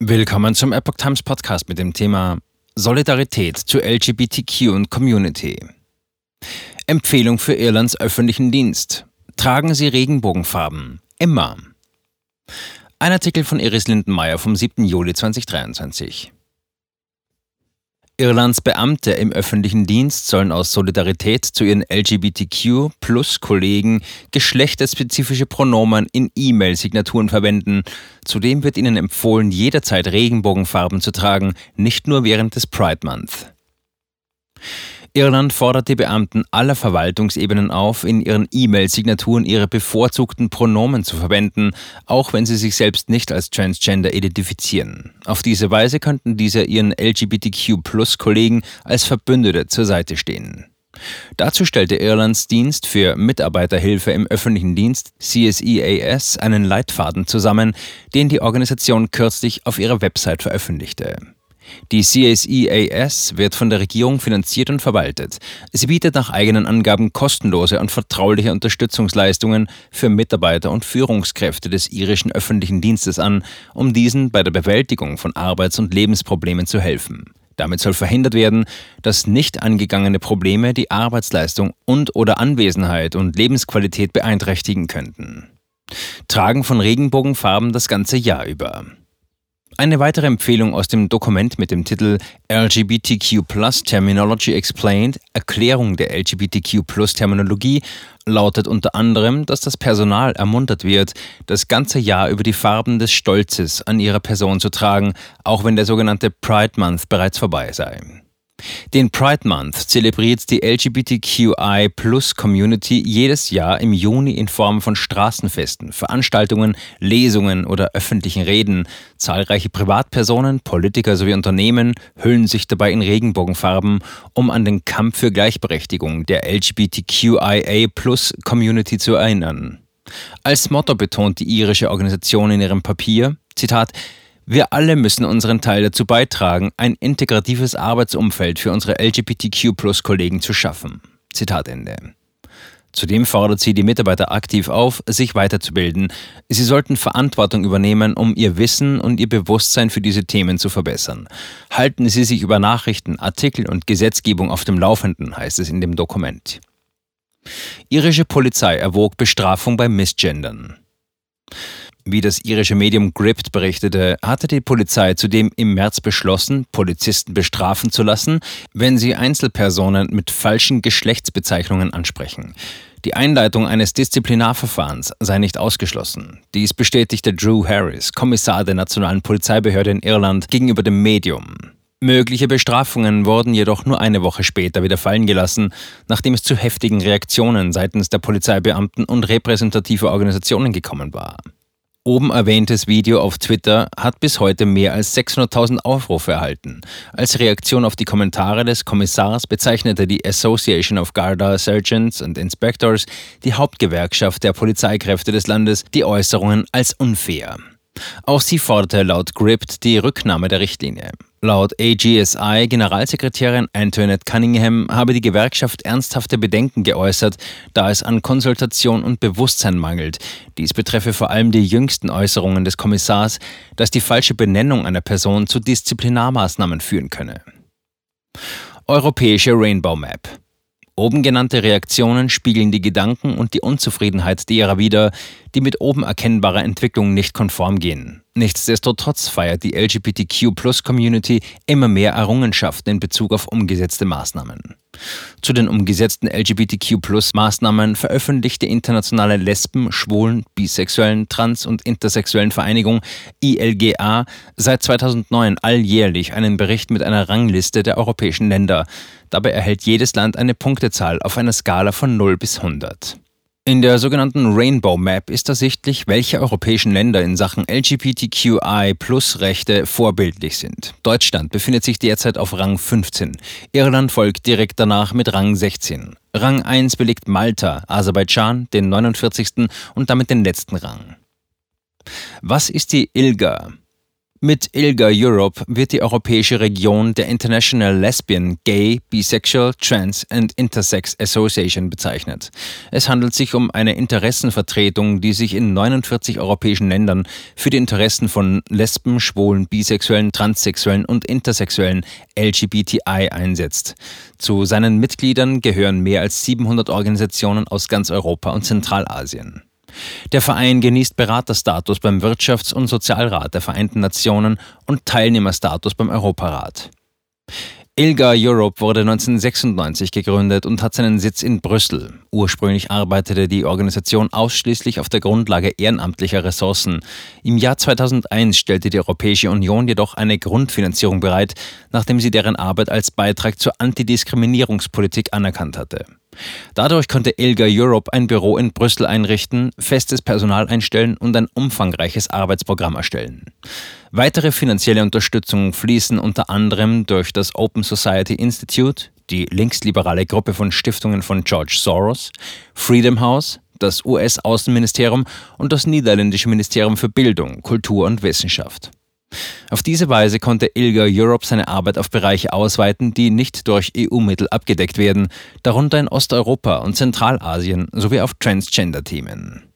Willkommen zum Epoch Times Podcast mit dem Thema Solidarität zu LGBTQ und Community. Empfehlung für Irlands öffentlichen Dienst. Tragen Sie Regenbogenfarben. Immer. Ein Artikel von Iris Lindenmeier vom 7. Juli 2023. Irlands Beamte im öffentlichen Dienst sollen aus Solidarität zu ihren LGBTQ-Plus-Kollegen geschlechterspezifische Pronomen in E-Mail-Signaturen verwenden. Zudem wird ihnen empfohlen, jederzeit Regenbogenfarben zu tragen, nicht nur während des Pride Month. Irland fordert die Beamten aller Verwaltungsebenen auf, in ihren E-Mail-Signaturen ihre bevorzugten Pronomen zu verwenden, auch wenn sie sich selbst nicht als Transgender identifizieren. Auf diese Weise könnten diese ihren LGBTQ-Plus-Kollegen als Verbündete zur Seite stehen. Dazu stellte Irlands Dienst für Mitarbeiterhilfe im öffentlichen Dienst CSEAS einen Leitfaden zusammen, den die Organisation kürzlich auf ihrer Website veröffentlichte. Die CSEAS wird von der Regierung finanziert und verwaltet. Sie bietet nach eigenen Angaben kostenlose und vertrauliche Unterstützungsleistungen für Mitarbeiter und Führungskräfte des irischen öffentlichen Dienstes an, um diesen bei der Bewältigung von Arbeits- und Lebensproblemen zu helfen. Damit soll verhindert werden, dass nicht angegangene Probleme die Arbeitsleistung und/oder Anwesenheit und Lebensqualität beeinträchtigen könnten. Tragen von Regenbogenfarben das ganze Jahr über. Eine weitere Empfehlung aus dem Dokument mit dem Titel LGBTQ Terminology Explained, Erklärung der LGBTQ Terminologie, lautet unter anderem, dass das Personal ermuntert wird, das ganze Jahr über die Farben des Stolzes an ihrer Person zu tragen, auch wenn der sogenannte Pride Month bereits vorbei sei. Den Pride Month zelebriert die LGBTQI Community jedes Jahr im Juni in Form von Straßenfesten, Veranstaltungen, Lesungen oder öffentlichen Reden. Zahlreiche Privatpersonen, Politiker sowie Unternehmen hüllen sich dabei in Regenbogenfarben, um an den Kampf für Gleichberechtigung der LGBTQIA Community zu erinnern. Als Motto betont die irische Organisation in ihrem Papier, Zitat, wir alle müssen unseren Teil dazu beitragen, ein integratives Arbeitsumfeld für unsere LGBTQ-Plus-Kollegen zu schaffen. Zitat Ende. Zudem fordert sie die Mitarbeiter aktiv auf, sich weiterzubilden. Sie sollten Verantwortung übernehmen, um ihr Wissen und ihr Bewusstsein für diese Themen zu verbessern. Halten Sie sich über Nachrichten, Artikel und Gesetzgebung auf dem Laufenden, heißt es in dem Dokument. Irische Polizei erwog Bestrafung bei Missgendern. Wie das irische Medium Gript berichtete, hatte die Polizei zudem im März beschlossen, Polizisten bestrafen zu lassen, wenn sie Einzelpersonen mit falschen Geschlechtsbezeichnungen ansprechen. Die Einleitung eines Disziplinarverfahrens sei nicht ausgeschlossen. Dies bestätigte Drew Harris, Kommissar der Nationalen Polizeibehörde in Irland, gegenüber dem Medium. Mögliche Bestrafungen wurden jedoch nur eine Woche später wieder fallen gelassen, nachdem es zu heftigen Reaktionen seitens der Polizeibeamten und repräsentativer Organisationen gekommen war. Oben erwähntes Video auf Twitter hat bis heute mehr als 600.000 Aufrufe erhalten. Als Reaktion auf die Kommentare des Kommissars bezeichnete die Association of Garda Sergeants and Inspectors, die Hauptgewerkschaft der Polizeikräfte des Landes, die Äußerungen als unfair. Auch sie forderte laut Gript die Rücknahme der Richtlinie. Laut AGSI-Generalsekretärin Antoinette Cunningham habe die Gewerkschaft ernsthafte Bedenken geäußert, da es an Konsultation und Bewusstsein mangelt. Dies betreffe vor allem die jüngsten Äußerungen des Kommissars, dass die falsche Benennung einer Person zu Disziplinarmaßnahmen führen könne. Europäische Rainbow Map Oben genannte Reaktionen spiegeln die Gedanken und die Unzufriedenheit derer wider, die mit oben erkennbarer Entwicklung nicht konform gehen. Nichtsdestotrotz feiert die LGBTQ-Plus-Community immer mehr Errungenschaften in Bezug auf umgesetzte Maßnahmen. Zu den umgesetzten LGBTQ-Plus-Maßnahmen veröffentlicht die internationale Lesben-, Schwulen-, Bisexuellen-, Trans- und Intersexuellen Vereinigung ILGA seit 2009 alljährlich einen Bericht mit einer Rangliste der europäischen Länder. Dabei erhält jedes Land eine Punktezahl auf einer Skala von 0 bis 100. In der sogenannten Rainbow Map ist ersichtlich, welche europäischen Länder in Sachen LGBTQI-Plus-Rechte vorbildlich sind. Deutschland befindet sich derzeit auf Rang 15. Irland folgt direkt danach mit Rang 16. Rang 1 belegt Malta, Aserbaidschan den 49. und damit den letzten Rang. Was ist die ILGA? Mit ILGA Europe wird die europäische Region der International Lesbian, Gay, Bisexual, Trans and Intersex Association bezeichnet. Es handelt sich um eine Interessenvertretung, die sich in 49 europäischen Ländern für die Interessen von Lesben, Schwulen, Bisexuellen, Transsexuellen und Intersexuellen LGBTI einsetzt. Zu seinen Mitgliedern gehören mehr als 700 Organisationen aus ganz Europa und Zentralasien. Der Verein genießt Beraterstatus beim Wirtschafts- und Sozialrat der Vereinten Nationen und Teilnehmerstatus beim Europarat. ILGA Europe wurde 1996 gegründet und hat seinen Sitz in Brüssel. Ursprünglich arbeitete die Organisation ausschließlich auf der Grundlage ehrenamtlicher Ressourcen. Im Jahr 2001 stellte die Europäische Union jedoch eine Grundfinanzierung bereit, nachdem sie deren Arbeit als Beitrag zur Antidiskriminierungspolitik anerkannt hatte. Dadurch konnte ILGA Europe ein Büro in Brüssel einrichten, festes Personal einstellen und ein umfangreiches Arbeitsprogramm erstellen. Weitere finanzielle Unterstützung fließen unter anderem durch das Open Society Institute, die linksliberale Gruppe von Stiftungen von George Soros, Freedom House, das US-Außenministerium und das niederländische Ministerium für Bildung, Kultur und Wissenschaft. Auf diese Weise konnte ILGA Europe seine Arbeit auf Bereiche ausweiten, die nicht durch EU-Mittel abgedeckt werden, darunter in Osteuropa und Zentralasien sowie auf Transgender-Themen.